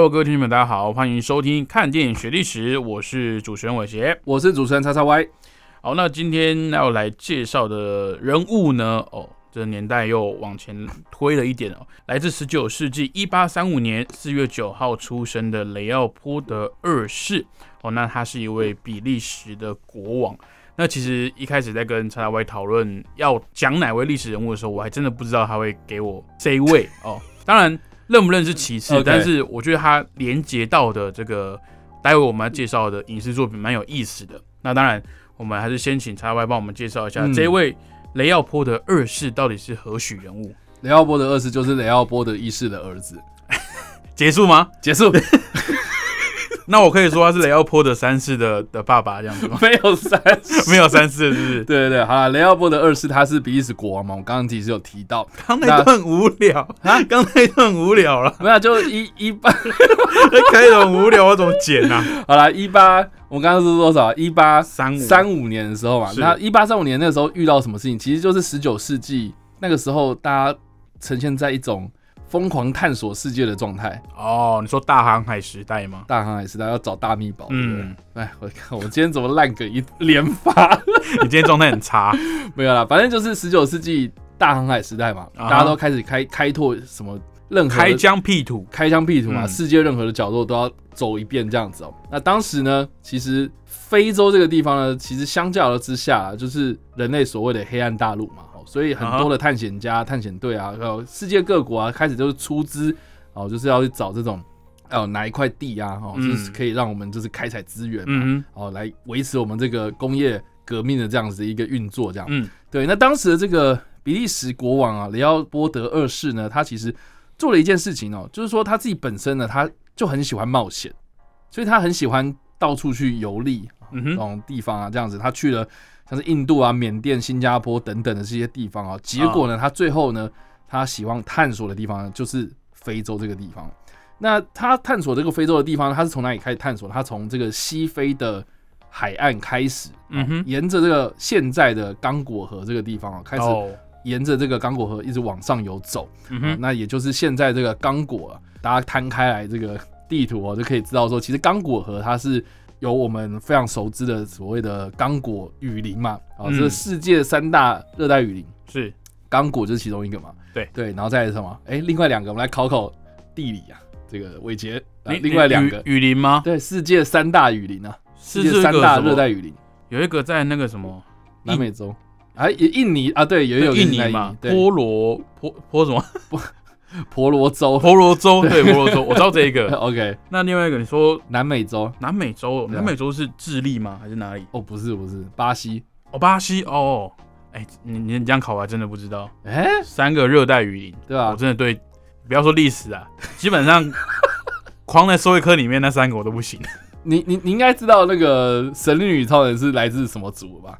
Hello，各位听众们，大家好，欢迎收听《看电影学历史》，我是主持人伟杰。我是主持人叉叉 Y。好，那今天要来介绍的人物呢？哦，这年代又往前推了一点哦，来自十九世纪一八三五年四月九号出生的雷奥波德二世。哦，那他是一位比利时的国王。那其实一开始在跟叉叉 Y 讨论要讲哪位历史人物的时候，我还真的不知道他会给我这一位哦。当然。认不认识其次，但是我觉得它连接到的这个，待会我们要介绍的影视作品蛮有意思的。那当然，我们还是先请叉 Y 帮我们介绍一下这位雷奥波的二世到底是何许人物。雷奥波的二世就是雷奥波的一世的儿子。结束吗？结束。那我可以说他是雷奥波德三世的的爸爸这样子吗？没有三，没有三世，是不是？对对对，好了，雷奥波德二世他是比利时国王嘛，我刚刚其实有提到，刚那段无聊啊，刚那段无聊了，没有，就一一八，开头无聊，我怎么剪啊？好了，一八，我刚刚是多少？一八三五三五年的时候嘛，那一八三五年那时候遇到什么事情？其实就是十九世纪那个时候，大家呈现在一种。疯狂探索世界的状态哦，你说大航海时代吗？大航海时代要找大秘宝。嗯，哎，我看 我今天怎么烂梗一连发？你今天状态很差。没有啦，反正就是十九世纪大航海时代嘛，大家都开始开开拓什么任何开疆辟土，开疆辟土嘛，世界任何的角落都要走一遍这样子哦。那当时呢，其实非洲这个地方呢，其实相较之下，就是人类所谓的黑暗大陆嘛。所以很多的探险家、探险队啊，还有世界各国啊，开始就是出资哦，就是要去找这种哦哪一块地啊，哦，就是可以让我们就是开采资源嘛，哦，来维持我们这个工业革命的这样子的一个运作，这样。嗯，对。那当时的这个比利时国王啊，雷奥波德二世呢，他其实做了一件事情哦，就是说他自己本身呢，他就很喜欢冒险，所以他很喜欢到处去游历这种地方啊，这样子，他去了。像是印度啊、缅甸、新加坡等等的这些地方啊，结果呢，他最后呢，他希望探索的地方呢，就是非洲这个地方。那他探索这个非洲的地方，他是从哪里开始探索？他从这个西非的海岸开始，嗯哼，沿着这个现在的刚果河这个地方啊，开始沿着这个刚果河一直往上游走。嗯哼，那也就是现在这个刚果，大家摊开来这个地图哦，就可以知道说，其实刚果河它是。有我们非常熟知的所谓的刚果雨林嘛，啊，这是世界三大热带雨林，是。刚果就是其中一个嘛，对。对，然后再是什么？哎，另外两个我们来考考地理啊，这个伟杰，另外两个。雨林吗？对，世界三大雨林啊，世界三大热带雨林，有一个在那个什么南美洲，哎，印尼啊，对，也有印尼嘛，波罗波波什么？婆罗洲，婆罗洲，对，婆罗洲，我知道这一个。OK，那另外一个，你说南美洲，南美洲，南美洲是智利吗？还是哪里？哦，不是，不是，巴西。哦，巴西。哦，哎，你你这样考，我还真的不知道。哎，三个热带雨林，对吧？我真的对，不要说历史啊，基本上，框在社会科里面那三个我都不行。你你你应该知道那个神力女超人是来自什么族吧？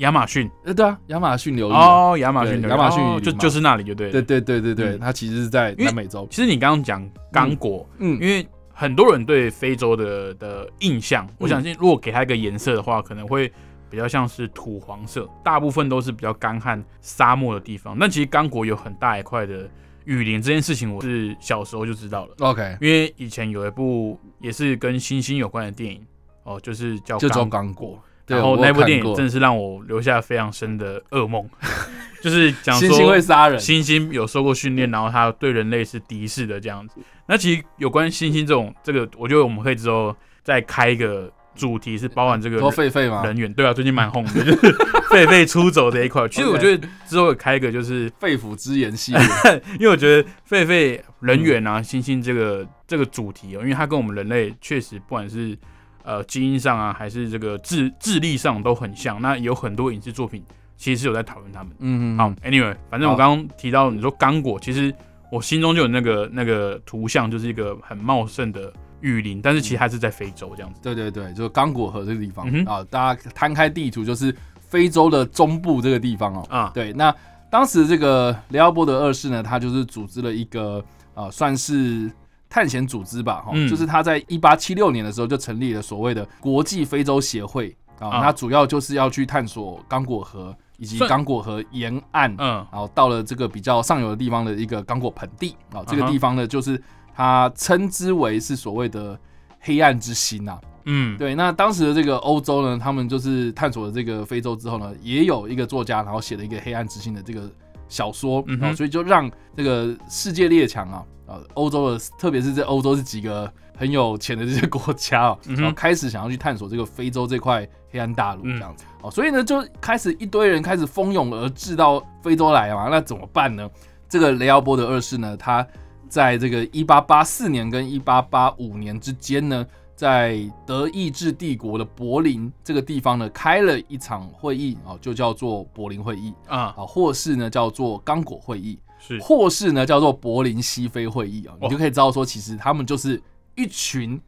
亚马逊，呃，对啊，亚马逊流域哦，亚马逊，亚马逊就就是那里，就对，对对对对对，它其实是在南美洲。其实你刚刚讲刚果，嗯，因为很多人对非洲的的印象，我相信如果给它一个颜色的话，可能会比较像是土黄色，大部分都是比较干旱沙漠的地方。但其实刚果有很大一块的雨林，这件事情我是小时候就知道了。OK，因为以前有一部也是跟星星有关的电影，哦，就是叫就叫刚果。然后那部电影真的是让我留下非常深的噩梦，就是讲说猩猩会杀人，猩猩有受过训练，然后它对人类是敌视的这样子。那其实有关猩猩这种这个，我觉得我们可以之后再开一个主题，是包含这个狒狒吗？人员对啊，最近蛮红的，就是 狒狒出走这一块。其实我觉得之后开一个就是肺腑之言系列，因为我觉得狒狒人员啊，猩猩这个这个主题哦，因为它跟我们人类确实不管是。呃，基因上啊，还是这个智智力上都很像。那有很多影视作品其实是有在讨论他们。嗯嗯。好，Anyway，反正我刚刚提到你说刚果，其实我心中就有那个那个图像，就是一个很茂盛的雨林，但是其实它是在非洲这样子。对对对，就是刚果河这个地方、嗯啊，大家摊开地图就是非洲的中部这个地方哦。啊，对，那当时这个雷奥波德二世呢，他就是组织了一个呃，算是探险组织吧，哈、嗯。就是他在一八七六年的时候就成立了所谓的国际非洲协会啊，啊。那主要就是要去探索刚果河以及刚果河沿岸，嗯。然后到了这个比较上游的地方的一个刚果盆地啊，这个地方呢，就是他称之为是所谓的黑暗之心呐、嗯，对，那当时的这个欧洲呢，他们就是探索了这个非洲之后呢，也有一个作家，然后写了一个黑暗之心的这个小说，然后所以就让这个世界列强啊，呃，欧洲的，特别是在欧洲这几个很有钱的这些国家啊，嗯然后开始想要去探索这个非洲这块黑暗大陆嗯。这样子，哦，所以呢，就开始一堆人开始蜂拥而至到非洲来嘛，那怎么办呢？这个雷奥波德二世呢，他在这个一八八四年跟一八八五年之间呢，在德意志帝国的柏林这个地方呢，开了一场会议啊，就叫做柏林会议啊，啊，或是呢叫做刚果会议，是。或是呢叫做柏林西非会议啊，你哦就可以知道说，其实他们就是一群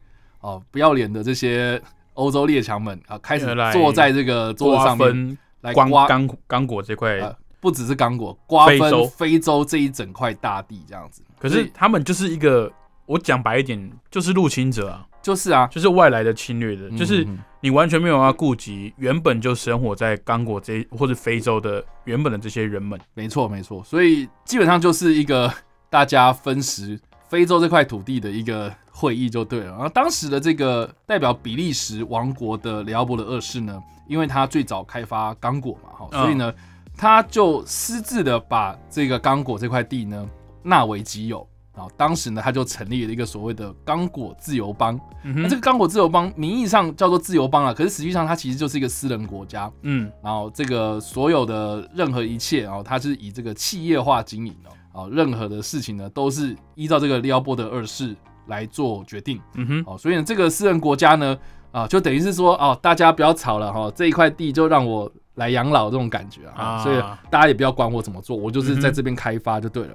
哦不要脸的这些欧洲列强们啊，开始坐在这个桌子上面分来刮刚刚果这块，呃不只是刚果，瓜分非洲。这一整块大地这样子。可是他们就是一个，我讲白一点，就是入侵者啊，就是啊，就是外来的侵略的，就是你完全没有要顾及原本就生活在刚果这或者非洲的原本的这些人们。没错没错，所以基本上就是一个 大家分食非洲这块土地的一个会议就对了。然后当时的这个代表比利时王国的雷奥波的二世呢，因为他最早开发刚果嘛，哈，嗯所以呢，他就私自的把这个刚果这块地呢纳为己有。然后当时呢，他就成立了一个所谓的刚果自由邦。那这个刚果自由邦名义上叫做自由邦啊，可是实际上它其实就是一个私人国家。嗯。然后这个所有的任何一切，然后它是以这个企业化经营的，啊，任何的事情呢都是依照这个利奥波德二世来做决定，嗯哼，哦，所以呢这个私人国家呢，啊，就等于是说，哦，大家不要吵了哈，这一块地就让我来养老这种感觉啊，啊。所以大家也不要管我怎么做，我就是在这边开发就对了。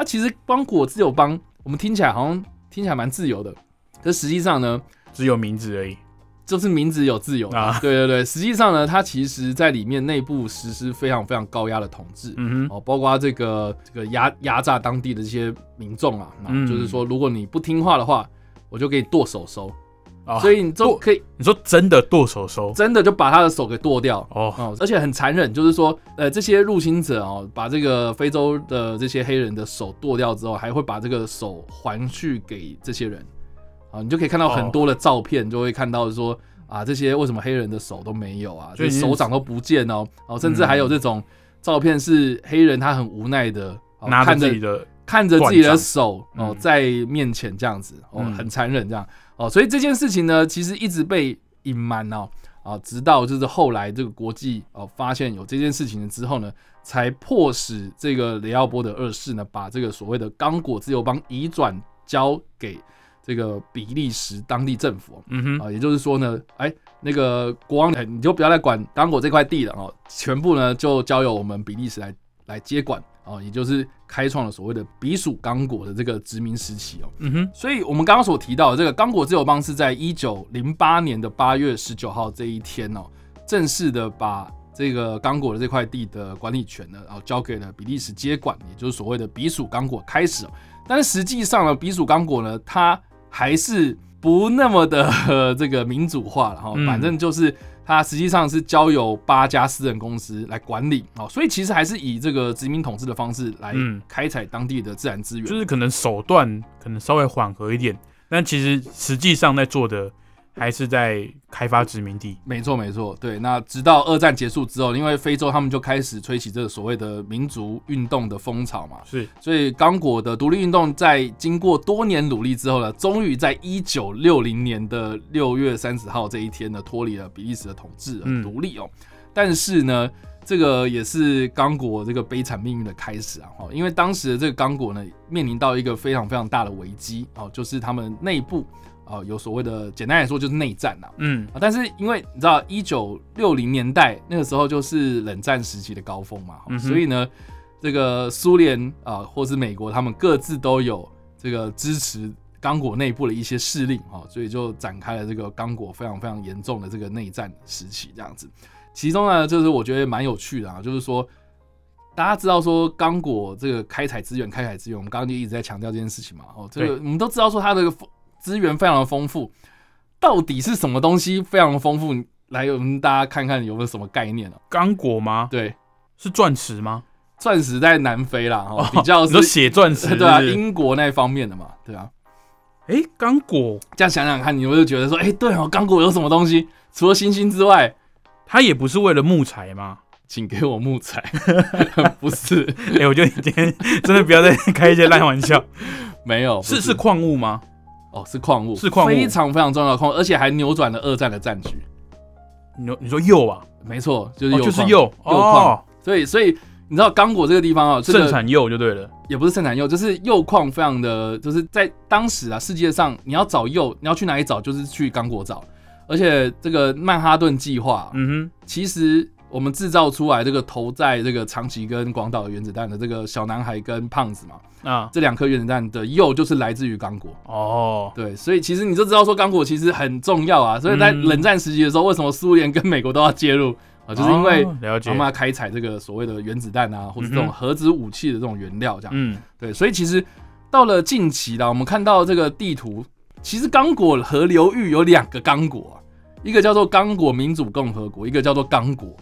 那其实帮果自由邦，我们听起来好像听起来蛮自由的，可实际上呢，只有名字而已。就是名字有自由。啊。对对对，实际上呢，它其实在里面内部实施非常非常高压的统治。嗯哼，哦，包括这个这个压压榨当地的这些民众啊，嗯。就是说，如果你不听话的话，我就给你剁手收，啊所以你就可以你说真的剁手手真的就把他的手给剁掉。哦，哦，而且很残忍，就是说，呃，这些入侵者哦，把这个非洲的这些黑人的手剁掉之后，还会把这个手还去给这些人，啊，你就可以看到很多的照片，就会看到说啊，这些为什么黑人的手都没有啊，这就已经手掌都不见哦，哦，甚至还有这种照片是黑人他很无奈的、哦拿着看着自己的看着自己的手哦嗯。在面前这样子哦，嗯。很残忍这样哦，所以这件事情呢，其实一直被隐瞒哦啊，直到就是后来这个国际哦发现有这件事情了之后呢，才迫使这个雷奥波德二世呢，把这个所谓的刚果自由邦移转交给这个比利时当地政府哦嗯哼，啊，也就是说呢，哎，那个国王哎你就不要再管刚果这块地了哦，全部呢就交由我们比利时来来接管哦，也就是开创了所谓的比属刚果的这个殖民时期哦。嗯哼，所以我们刚刚所提到的这个刚果自由邦是在一九零八年的八月十九号这一天哦，正式的把这个刚果的这块地的管理权呢，然后交给了比利时接管，也就是所谓的比属刚果开始哦。但是实际上呢，比属刚果呢，它还是不那么的、呃这个民主化了哈，嗯反正就是它实际上是交由八家私人公司来管理哦，所以其实还是以这个殖民统治的方式来嗯。开采当地的自然资源，就是可能手段可能稍微缓和一点，但其实实际上在做的还是在开发殖民地。没错，没错，对。那直到二战结束之后，因为非洲他们就开始吹起这个所谓的民族运动的风潮嘛，是，所以刚果的独立运动在经过多年努力之后呢，终于在一九六零年的六月三十号这一天呢，脱离了比利时的统治独立哦。但是呢，这个也是刚果这个悲惨命运的开始啊！哈，因为当时的这个刚果呢，面临到一个非常非常大的危机哦，就是他们内部啊有所谓的，简单来说就是内战呐、嗯，啊，但是因为你知道，一九六零年代那个时候就是冷战时期的高峰嘛，嗯所以呢，这个苏联啊，或是美国，他们各自都有这个支持刚果内部的一些势力啊，所以就展开了这个刚果非常非常严重的这个内战时期这样子。其中呢，就是我觉得蛮有趣的啊，就是说大家知道说刚果这个开采资源，开采资源，我们刚刚就一直在强调这件事情嘛。哦，这个我们都知道说它的资源非常的丰富，到底是什么东西非常的丰富？来，我们大家看看有没有什么概念啊？刚果吗？对，是钻石吗？钻石在南非啦，哦，比较是血钻石，对啊，英国那方面的嘛，对啊。哎，刚果，这样想想看，你有没有觉得说，哎，对哦，刚果有什么东西？除了星星之外，它也不是为了木材吗？请给我木材，不是。哎，我觉得你今天真的不要再开一些烂玩笑。没有，是是矿物吗？哦，是矿物，是矿物，非常非常重要的矿，而且还扭转了二战的战局。你你说铀啊？没错，就是铀，就是铀，铀矿。所以，所以你知道刚果这个地方啊，盛产铀就对了，也不是盛产铀，就是铀矿非常的，就是在当时啊，世界上你要找铀，你要去哪里找，就是去刚果找。而且这个曼哈顿计划，嗯哼，其实我们制造出来这个投在这个长崎跟广岛的原子弹的这个小男孩跟胖子嘛。啊，这两颗原子弹的铀就是来自于刚果哦，对，所以其实你就知道说刚果其实很重要啊，所以在冷战时期的时候，为什么苏联跟美国都要介入啊？就是因为他们要开采这个所谓的原子弹啊，或者这种核子武器的这种原料，这样，嗯，对，所以其实到了近期啦，我们看到这个地图，其实刚果河流域有两个刚果，一个叫做刚果民主共和国，一个叫做刚果。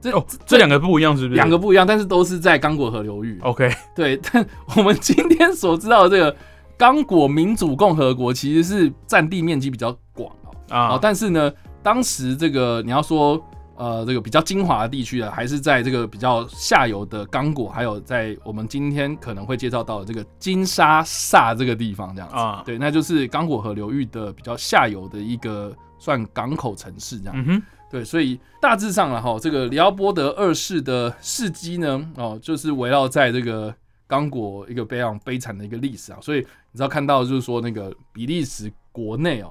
这哦，这两个不一样是不是？两个不一样，但是都是在刚果河流域。OK，对。但我们今天所知道的这个刚果民主共和国，其实是占地面积比较广啊。但是呢，当时这个你要说呃，这个比较精华的地区啊，还是在这个比较下游的刚果，还有在我们今天可能会介绍到的这个金沙萨这个地方这样子。啊，对，那就是刚果河流域的比较下游的一个算港口城市这样。嗯哼。对，所以大致上了哈，这个里奥波德二世的事迹呢，哦，就是围绕在这个刚果一个非常悲惨的一个历史啊。所以你知道看到就是说那个比利时国内哦，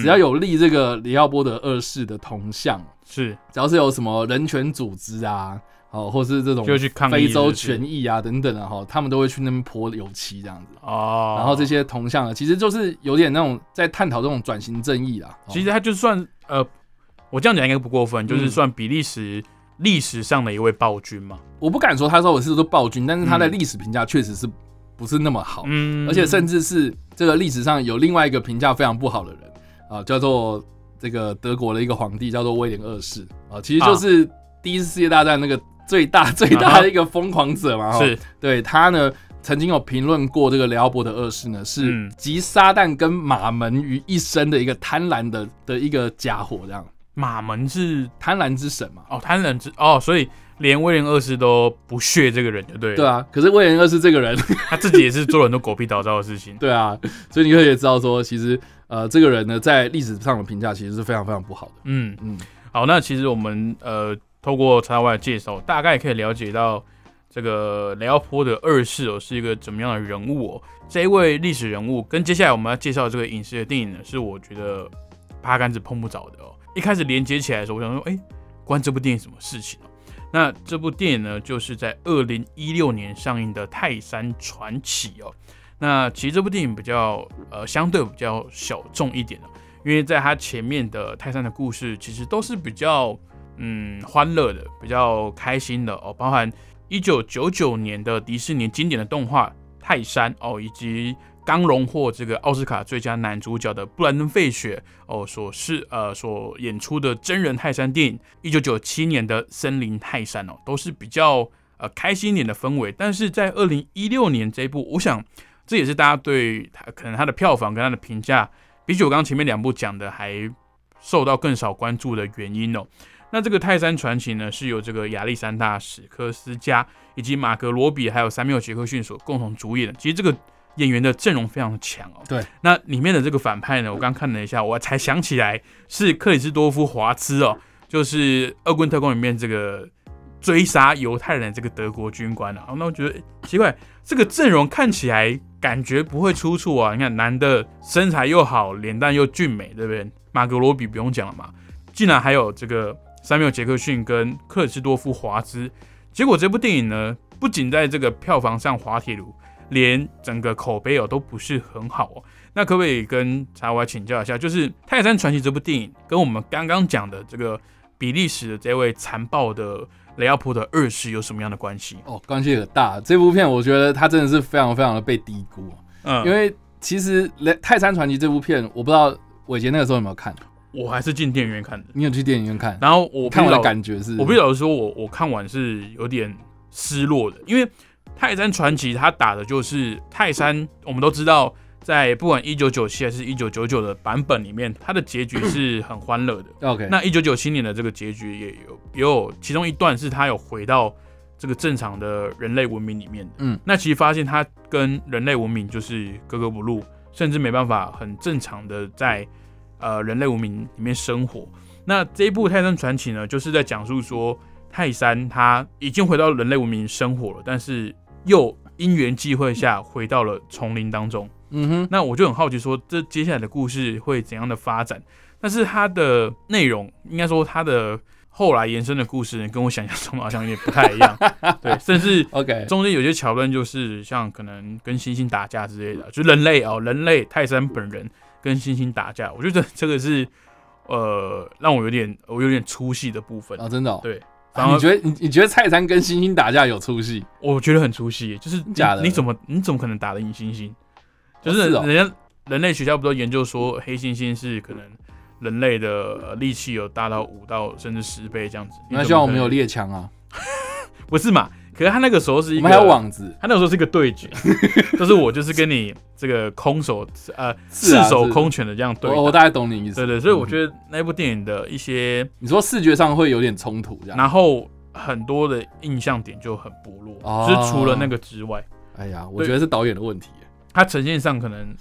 只要有立这个里奥波德二世的铜像，是只要是有什么人权组织啊，哦，或是这种就去非洲权益啊等等的哈，他们都会去那边泼油漆这样子哦。然后这些铜像呢，其实就是有点那种在探讨这种转型正义啦。其实他就算呃。我这样讲应该不过分，就是算比利时历史上的一位暴君嘛。我不敢说他说我是说暴君，但是他的历史评价确实是不是那么好，嗯，而且甚至是这个历史上有另外一个评价非常不好的人啊，叫做这个德国的一个皇帝，叫做威廉二世啊，其实就是第一次世界大战那个最大最大的一个疯狂者嘛。是，对他呢曾经有评论过这个雷奥伯德二世呢是集撒旦跟马门于一身的一个贪婪的的一个家伙这样。马门是贪婪之神嘛？哦，贪婪之哦，所以连威廉二世都不屑这个人，就对。对啊，可是威廉二世这个人，他自己也是做了很多狗屁倒灶的事情。对啊，所以你可以知道说，其实呃，这个人呢，在历史上的评价其实是非常非常不好的。嗯嗯。好，那其实我们呃，透过查外的介绍，大概可以了解到这个雷奥波的二世哦，是一个怎么样的人物哦。这一位历史人物跟接下来我们要介绍这个影视的电影呢，是我觉得八竿子碰不着的哦。一开始连接起来的时候，我想说，哎，关这部电影什么事情那这部电影呢，就是在二零一六年上映的《泰山传奇》哦。那其实这部电影比较呃相对比较小众一点的，因为在它前面的泰山的故事其实都是比较嗯欢乐的，比较开心的哦，包含一九九九年的迪士尼经典的动画《泰山》哦，以及。刚荣获这个奥斯卡最佳男主角的布兰登·费雪哦，所是呃所演出的真人泰山电影，一九九七年的《森林泰山》哦，都是比较呃开心一点的氛围。但是在二零一六年这一部，我想这也是大家对他可能他的票房跟他的评价，比起我刚刚前面两部讲的还受到更少关注的原因哦。那这个《泰山传奇》呢，是由这个亚历山大·史科斯加以及马格罗比还有三缪·杰克逊所共同主演的。其实这个。演员的阵容非常的强哦。对，那里面的这个反派呢，我刚看了一下，我才想起来是克里斯多夫·华兹哦，就是《恶棍特工》里面这个追杀犹太人这个德国军官啊。那我觉得奇怪，这个阵容看起来感觉不会出错啊。你看，男的身材又好，脸蛋又俊美，对不对？马格罗比不用讲了嘛，竟然还有这个三缪·杰克逊跟克里斯多夫·华兹。结果这部电影呢？不仅在这个票房上滑铁卢，连整个口碑哦都不是很好哦。那可不可以跟茶娃请教一下，就是《泰山传奇》这部电影跟我们刚刚讲的这个比利时的这位残暴的雷奥普的二世有什么样的关系？哦，关系很大。这部片我觉得它真的是非常非常的被低估，嗯，因为其实《雷泰山传奇》这部片，我不知道伟杰那个时候有没有看，我还是进电影院看的。你有去电影院看？然后我看我的感觉是，我必须老实说，我我看完是有点失落的，因为《泰山传奇》它打的就是泰山，我们都知道，在不管一九九七还是一九九九的版本里面，它的结局是很欢乐的。OK，那一九九七年的这个结局也有也有其中一段是他有回到这个正常的人类文明里面的。嗯，那其实发现他跟人类文明就是格格不入，甚至没办法很正常的在呃人类文明里面生活。那这一部《泰山传奇》呢，就是在讲述说泰山他已经回到人类文明生活了，但是又因缘际会下回到了丛林当中。嗯哼，那我就很好奇，说这接下来的故事会怎样的发展？但是它的内容，应该说它的后来延伸的故事，跟我想象中好像有点不太一样。对，甚至 OK，中间有些桥段就是像可能跟猩猩打架之类的，就人类哦，人类泰山本人跟猩猩打架，我觉得这个是呃让我有点我有点出戏的部分。啊，真的、哦，对，反而你觉得你你觉得蔡山跟猩猩打架有出息？我觉得很出息，就是假的你怎么你怎么可能打得赢猩猩？就是人家人类学校不都研究说黑猩猩是可能人类的呃力气有大到五到甚至十倍这样子。那希望我们有力，猎枪啊，不是嘛？可是他那个时候是一个，我们还有网子，他那个时候是一个对决，就是我就是跟你这个空手呃赤手空拳的这样对打。我我大概懂你意思。对对，所以我觉得那部电影的一些，你说视觉上会有点冲突，这样。然后很多的印象点就很薄弱，哦就是除了那个之外，哎呀，我觉得是导演的问题。他呈现上可能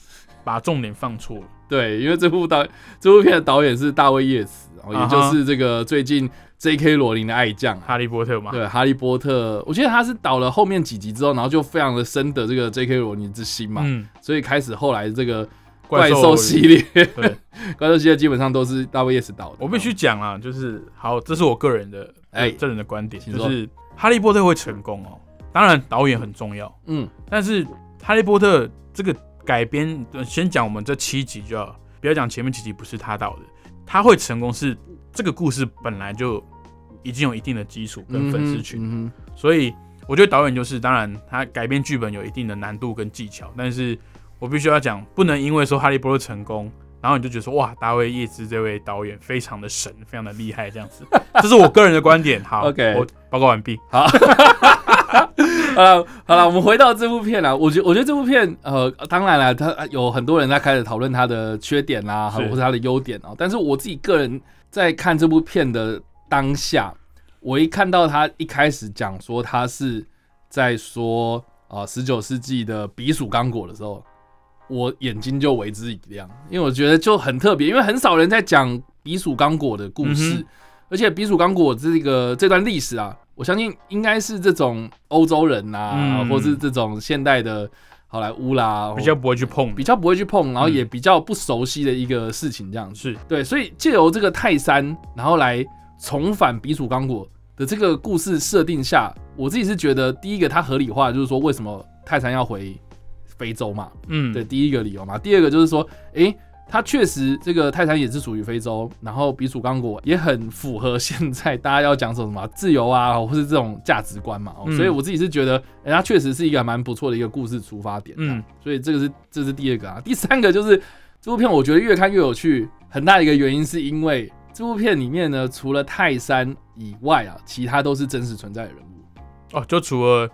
把重点放错了。对，因为这部导这部片的导演是大卫叶茨，然后也就是这个最近 J.K. 罗琳的爱将啊。哈利波特嘛，对，《哈利波特》，我记得他是导了后面几集之后，然后就非常的深得这个 J.K. 罗琳之心嘛，嗯，所以开始后来这个怪兽兽系列，对，怪兽系列基本上都是大卫叶茨导的。我必须讲啊，就是好，这是我个人的哎哎个人的观点，就是哈利波特会成功哦。当然导演很重要，嗯，但是哈利波特这个改编，呃先讲我们这七集就好，不要讲前面几集不是他导的，他会成功是这个故事本来就已经有一定的基础跟粉丝群，嗯所以我觉得导演就是，当然他改编剧本有一定的难度跟技巧，但是我必须要讲，不能因为说哈利波特成功，然后你就觉得说哇，大卫叶兹这位导演非常的神，非常的厉害，这样子，这是我个人的观点。好 OK 我报告完毕。好，好了好了，我们回到这部片啦。我觉我觉得这部片，呃，当然了，他有很多人在开始讨论它的缺点啦，或者它的优点啊。但是我自己个人在看这部片的当下，我一看到他一开始讲说他是在说啊十九世纪的避暑刚果的时候，我眼睛就为之一亮，因为我觉得就很特别，因为很少人在讲避暑刚果的故事，嗯而且避暑刚果这个这段历史啊，我相信应该是这种欧洲人呐、嗯。或是这种现代的好莱坞啦，比较不会去碰，比较不会去碰，然后嗯。也比较不熟悉的一个事情，这样子。是。对，所以借由这个泰山，然后来重返避暑刚果的这个故事设定下，我自己是觉得第一个它合理化，就是说为什么泰山要回非洲嘛，嗯，对，第一个理由嘛。第二个就是说，诶，它确实这个泰山也是属于非洲，然后避暑刚果也很符合现在大家要讲什么自由啊，或是这种价值观嘛。所以我自己是觉得，诶，它确实是一个蛮不错的一个故事出发点。嗯嗯，所以这个是这是第二个啊。第三个就是这部片，我觉得越看越有趣，很大一个原因是因为这部片里面呢，除了泰山以外啊，其他都是真实存在的人物。哦，就除了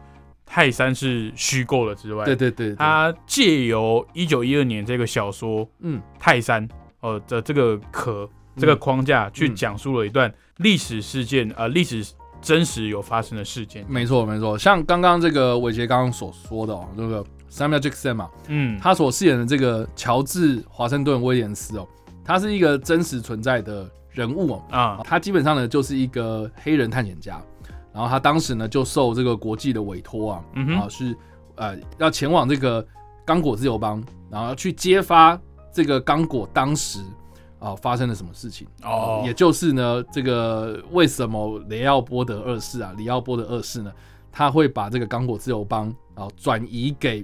泰山是虚构的之外，对对对对，他借由一九一二年这个小说嗯泰山哦的这个壳这个框架去讲述了一段历史事件，呃，历史真实有发生的事件。没错没错，像刚刚这个伟杰刚刚所说的哦，这个 Samuel Jackson 嘛，嗯，他所饰演的这个乔治华盛顿威廉斯哦，他是一个真实存在的人物哦，啊，他基本上呢就是一个黑人探险家，然后他当时呢就受这个国际的委托啊，嗯哼，啊是呃要前往这个刚果自由邦，然后要去揭发这个刚果当时啊发生了什么事情。哦，也就是呢，这个为什么雷奥波德二世啊，里奥波德二世呢，他会把这个刚果自由邦啊转移给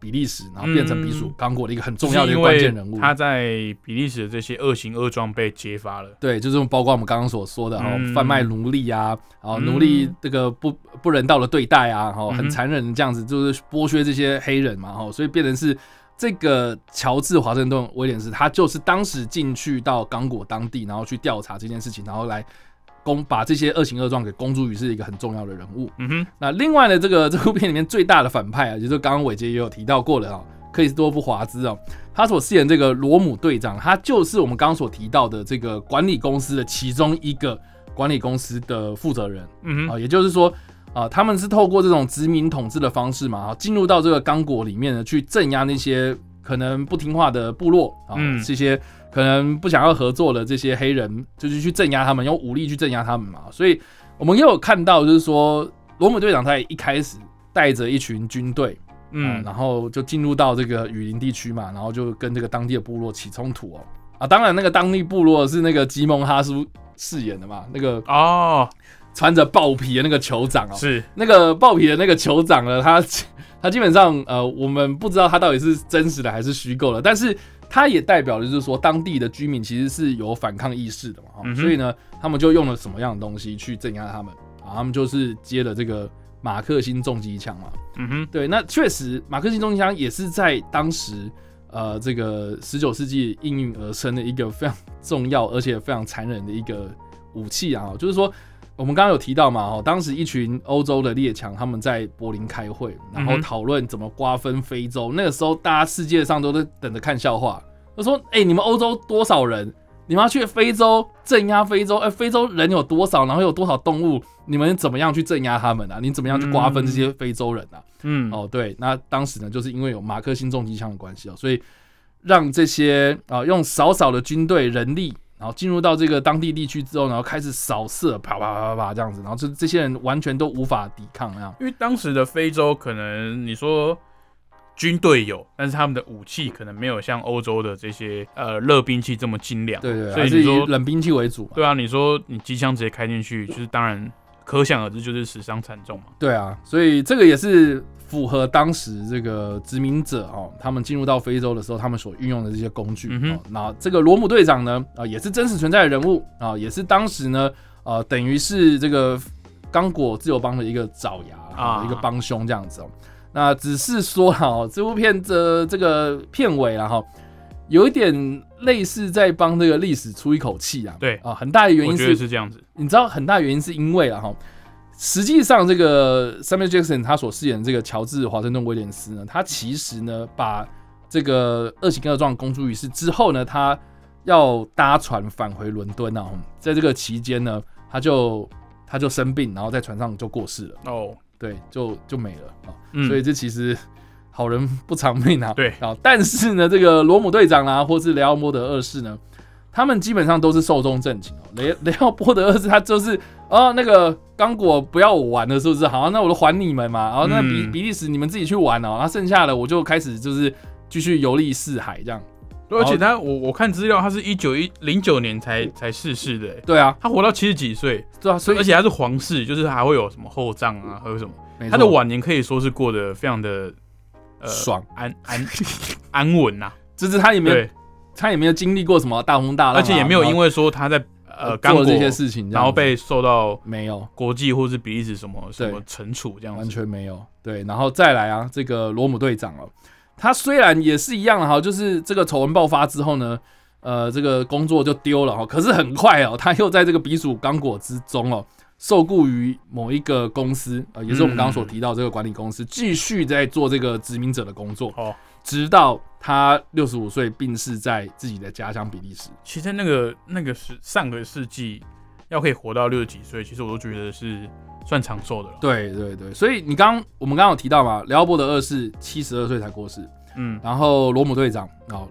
比利时，然后变成比属刚果的一个很重要的一个关键人物。他在比利时的这些恶行恶状被揭发了。对，就是包括我们刚刚所说的，然后嗯贩卖奴隶啊，然后奴隶这个不不人道的对待啊，然后很残忍的这样子，就是剥削这些黑人嘛，哈，所以变成是这个乔治华盛顿威廉斯，他就是当时进去到刚果当地，然后去调查这件事情，然后来公把这些恶行恶状给公诸于世一个很重要的人物。嗯哼，那另外呢，这个这部片里面最大的反派啊，就是刚刚伟杰也有提到过的啊，克里斯多夫华兹啊，他所饰演这个罗姆队长，他就是我们刚刚所提到的这个管理公司的其中一个管理公司的负责人啊，嗯哼，也就是说。啊，他们是透过这种殖民统治的方式嘛，啊，进入到这个刚果里面呢，去镇压那些可能不听话的部落啊，嗯这些可能不想要合作的这些黑人，就是去镇压他们，用武力去镇压他们嘛。所以我们也有看到，就是说罗姆队长他也一开始带着一群军队，嗯，嗯，然后就进入到这个雨林地区嘛，然后就跟这个当地的部落起冲突哦。啊，当然那个当地部落是那个吉蒙哈苏饰演的嘛，那个哦，穿着豹皮的那个酋长哦，是，那个豹皮的那个酋长呢，他他基本上呃，我们不知道他到底是真实的还是虚构的，但是他也代表的就是说当地的居民其实是有反抗意识的嘛，嗯所以呢，他们就用了什么样的东西去镇压他们啊？他们就是接了这个马克沁重机枪嘛，嗯哼，对，那确实马克沁重机枪也是在当时呃这个十九世纪应运而生的一个非常重要而且非常残忍的一个武器啊，就是说。我们刚刚有提到嘛，哦，当时一群欧洲的列强他们在柏林开会，然后讨论怎么瓜分非洲。那个时候，大家世界上都在等着看笑话。他说：“哎、你们欧洲多少人？你们要去非洲镇压非洲？哎、非洲人有多少？然后有多少动物？你们怎么样去镇压他们啊？你怎么样去瓜分这些非洲人啊？”嗯，哦，对，那当时呢，就是因为有马克沁重机枪的关系哦，所以让这些啊、用少少的军队人力，然后进入到这个当地地区之后，然后开始扫射，啪啪啪啪啪这样子，然后这这些人完全都无法抵抗那样。因为当时的非洲可能你说军队有，但是他们的武器可能没有像欧洲的这些呃热兵器这么精良。对对，所以你说冷兵器为主嘛。对啊，你说你机枪直接开进去，就是当然可想而知就是死伤惨重嘛。对啊，所以这个也是符合当时这个殖民者哦，他们进入到非洲的时候，他们所运用的这些工具。嗯哼哦，那这个罗姆队长呢，啊、也是真实存在的人物啊、也是当时呢，呃，等于是这个刚果自由邦的一个爪牙啊、啊一个帮凶这样子哦。那只是说哈、哦，这部片的这个片尾啊哈，有一点类似在帮这个历史出一口气啊。对啊，很大的原因是是这样子。你知道很大原因是因为啊哈，实际上这个 Samuel Jackson 他所饰演的这个乔治华盛顿威廉斯呢，他其实呢把这个恶行恶状公诸于世之后呢，他要搭船返回伦敦啊，在这个期间呢，他就他就生病，然后在船上就过世了，哦，对，就就没了啊，嗯，所以这其实。好人不长命啊！对啊，但是呢，这个罗姆队长啦、或是雷奥波德二世呢，他们基本上都是寿终正寝哦。雷雷奥波德二世他就是哦，那个刚果不要我玩了，是不是？好，那我就还你们嘛。然后那比嗯。比利时你们自己去玩哦，然后剩下的我就开始就是继续游历四海这样。对而且他我我看资料，他是一九一零九年才才逝世的，欸。对啊，他活到七十几岁，对啊，所以而且他是皇室，就是还会有什么后葬啊，还有什么，他的晚年可以说是过得非常的呃爽，安安安稳呐，就是他也没有，他也没有经历过什么大风大浪啊、而且也没有因为为说他在呃干果做这些事情然后被受到没有。国际或是比利时什么什对么惩处这样完，全没有。对，然后再来啊，这个罗姆队长哦，他虽然也是一样哈，就是这个丑闻爆发之后呢，呃，这个工作就丢了哈，可是很快哦，他又在这个比属刚果之中哦，受雇于某一个公司，呃，也是我们刚刚所提到这个管理公司，继续在做这个殖民者的工作，哦，直到他六十五岁病逝在自己的家乡比利时。其实那个那个是上个世纪要可以活到六十几岁，其实我都觉得是算长寿的了。对对对，所以你刚刚我们刚刚有提到嘛，辽波德二世七十二岁才过世，嗯，然后罗姆队长哦，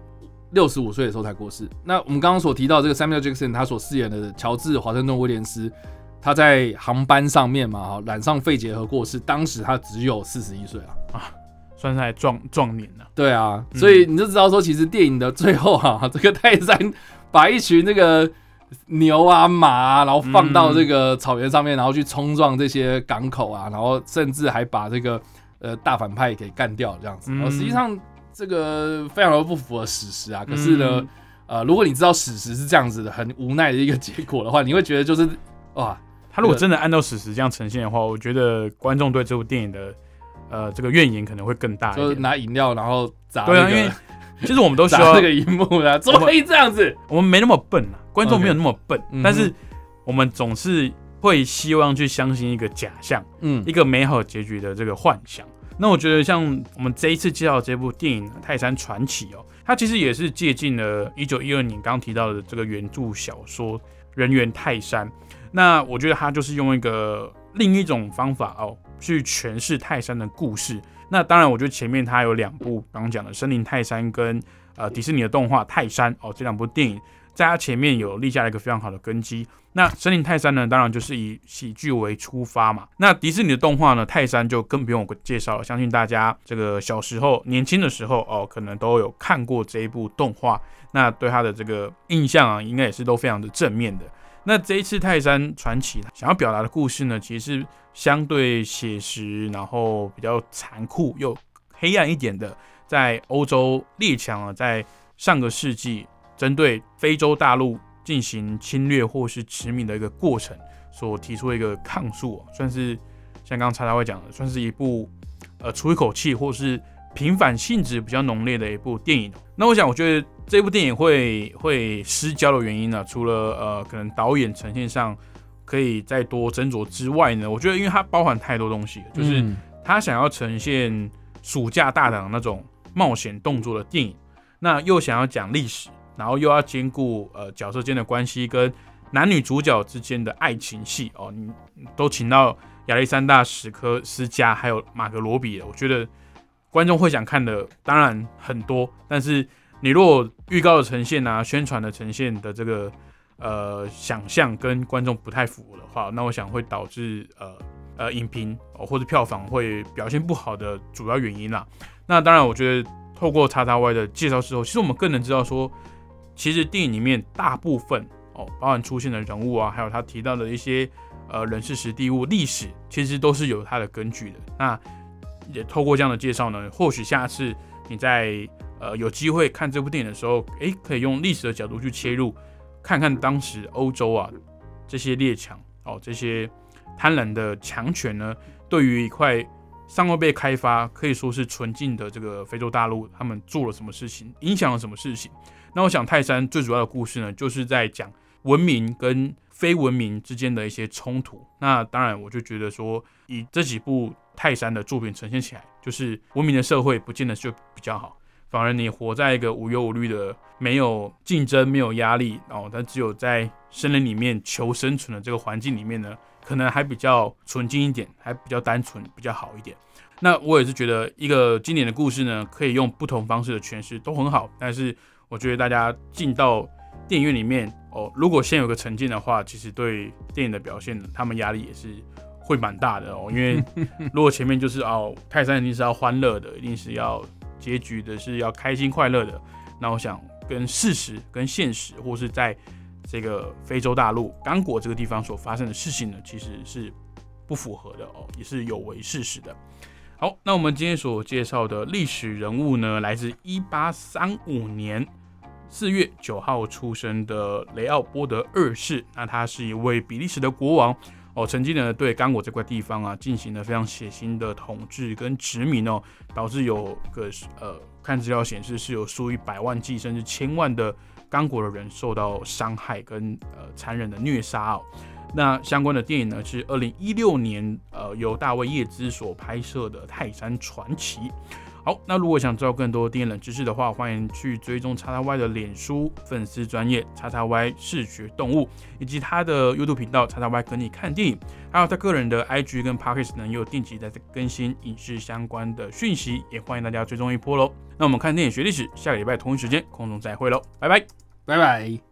六十五岁的时候才过世。那我们刚刚所提到这个 Samuel Jackson，他所饰演的乔治华盛顿威廉斯，他在航班上面嘛，哈，染上肺结核过世，当时他只有四十一岁啊啊。算是还壮壮年了。对啊，嗯所以你就知道说，其实电影的最后哈、这个泰山把一群那个牛啊马啊，然后放到这个草原上面，然后去冲撞这些港口啊，然后甚至还把这个呃大反派给干掉这样子。然后实际上这个非常的不符合史实啊。可是呢，呃，如果你知道史实是这样子的，很无奈的一个结果的话，你会觉得就是哇，他如果真的按照史实这样呈现的话，我觉得观众对这部电影的呃这个怨言可能会更大。就是拿饮料然后砸对啊，因为其实我们都需要 这个荧幕啊，怎么可以这样子？我们没那么笨啊，观众没有那么笨，但是我们总是会希望去相信一个假象，嗯，一个美好结局的这个幻想。那我觉得像我们这一次介绍这部电影《泰山传奇》哦，它其实也是借鉴了一九一二年刚刚提到的这个原著小说《人猿泰山》。那我觉得它就是用一个另一种方法哦，去诠释泰山的故事。那当然，我觉得前面它有两部刚刚讲的《森林泰山》跟呃迪士尼的动画《泰山》哦，这两部电影在它前面有立下了一个非常好的根基。那《森林泰山》呢，当然就是以喜剧为出发嘛。那迪士尼的动画呢，《泰山》就更不用我介绍了，相信大家这个小时候、年轻的时候哦，可能都有看过这一部动画。那对它的这个印象啊，应该也是都非常的正面的。那这一次《泰山传奇》想要表达的故事呢，其实是相对写实，然后比较残酷又黑暗一点的，在欧洲列强啊，在上个世纪针对非洲大陆进行侵略或是殖民的一个过程，所提出的一个抗诉，算是像刚刚叉叉会讲的，算是一部呃出一口气或是平反性质比较浓烈的一部电影。那我想，我觉得。这部电影会会失焦的原因呢？除了呃，可能导演呈现上可以再多斟酌之外呢，我觉得因为它包含太多东西，就是他想要呈现暑假大档那种冒险动作的电影，那又想要讲历史，然后又要兼顾呃角色间的关系跟男女主角之间的爱情戏哦，你都请到亚历山大史科斯加还有马格罗比了，我觉得观众会想看的当然很多，但是。你如果预告的呈现啊，宣传的呈现的这个呃想象跟观众不太符的话，那我想会导致呃呃影评或者票房会表现不好的主要原因啦。那当然，我觉得透过叉叉 Y 的介绍之后，其实我们更能知道说，其实电影里面大部分哦，包含出现的人物啊，还有他提到的一些呃人事实地物历史，其实都是有它的根据的。那也透过这样的介绍呢，或许下次你在呃，有机会看这部电影的时候，诶，可以用历史的角度去切入，看看当时欧洲啊这些列强哦，这些贪婪的强权呢，对于一块尚未被开发，可以说是纯净的这个非洲大陆，他们做了什么事情，影响了什么事情？那我想泰山最主要的故事呢，就是在讲文明跟非文明之间的一些冲突。那当然，我就觉得说，以这几部泰山的作品呈现起来，就是文明的社会不见得就比较好。反而你活在一个无忧无虑的、没有竞争、没有压力，然后但只有在森林里面求生存的这个环境里面呢，可能还比较纯净一点，还比较单纯，比较好一点。那我也是觉得一个经典的故事呢，可以用不同方式的诠释都很好。但是我觉得大家进到电影院里面哦，如果先有个沉浸的话，其实对电影的表现，他们压力也是会蛮大的哦。因为如果前面就是哦，泰山一定是要欢乐的，一定是要。结局的是要开心快乐的，那我想跟事实、跟现实，或是在这个非洲大陆刚果这个地方所发生的事情呢，其实是不符合的哦，也是有违事实的。好，那我们今天所介绍的历史人物呢，来自一八三五年四月九号出生的雷奥波德二世，那他是一位比利时的国王。哦，曾经呢对刚果这块地方啊进行了非常血腥的统治跟殖民哦，导致有个呃看资料显示是有数以百万计甚至千万的刚果的人受到伤害跟呃残忍的虐杀哦。那相关的电影呢是二零一六年呃由大卫叶兹所拍摄的《泰山传奇》。好，那如果想知道更多电影冷知识的话，欢迎去追踪叉叉 Y 的脸书粉丝专业叉叉 Y 视觉动物，以及他的 YouTube 频道叉叉 Y 跟你看电影，还有他个人的 IG 跟 Podcast 呢，也有定期在更新影视相关的讯息，也欢迎大家追踪一波喽。那我们看电影学历史，下个礼拜同一时间空中再会喽，拜拜，拜拜。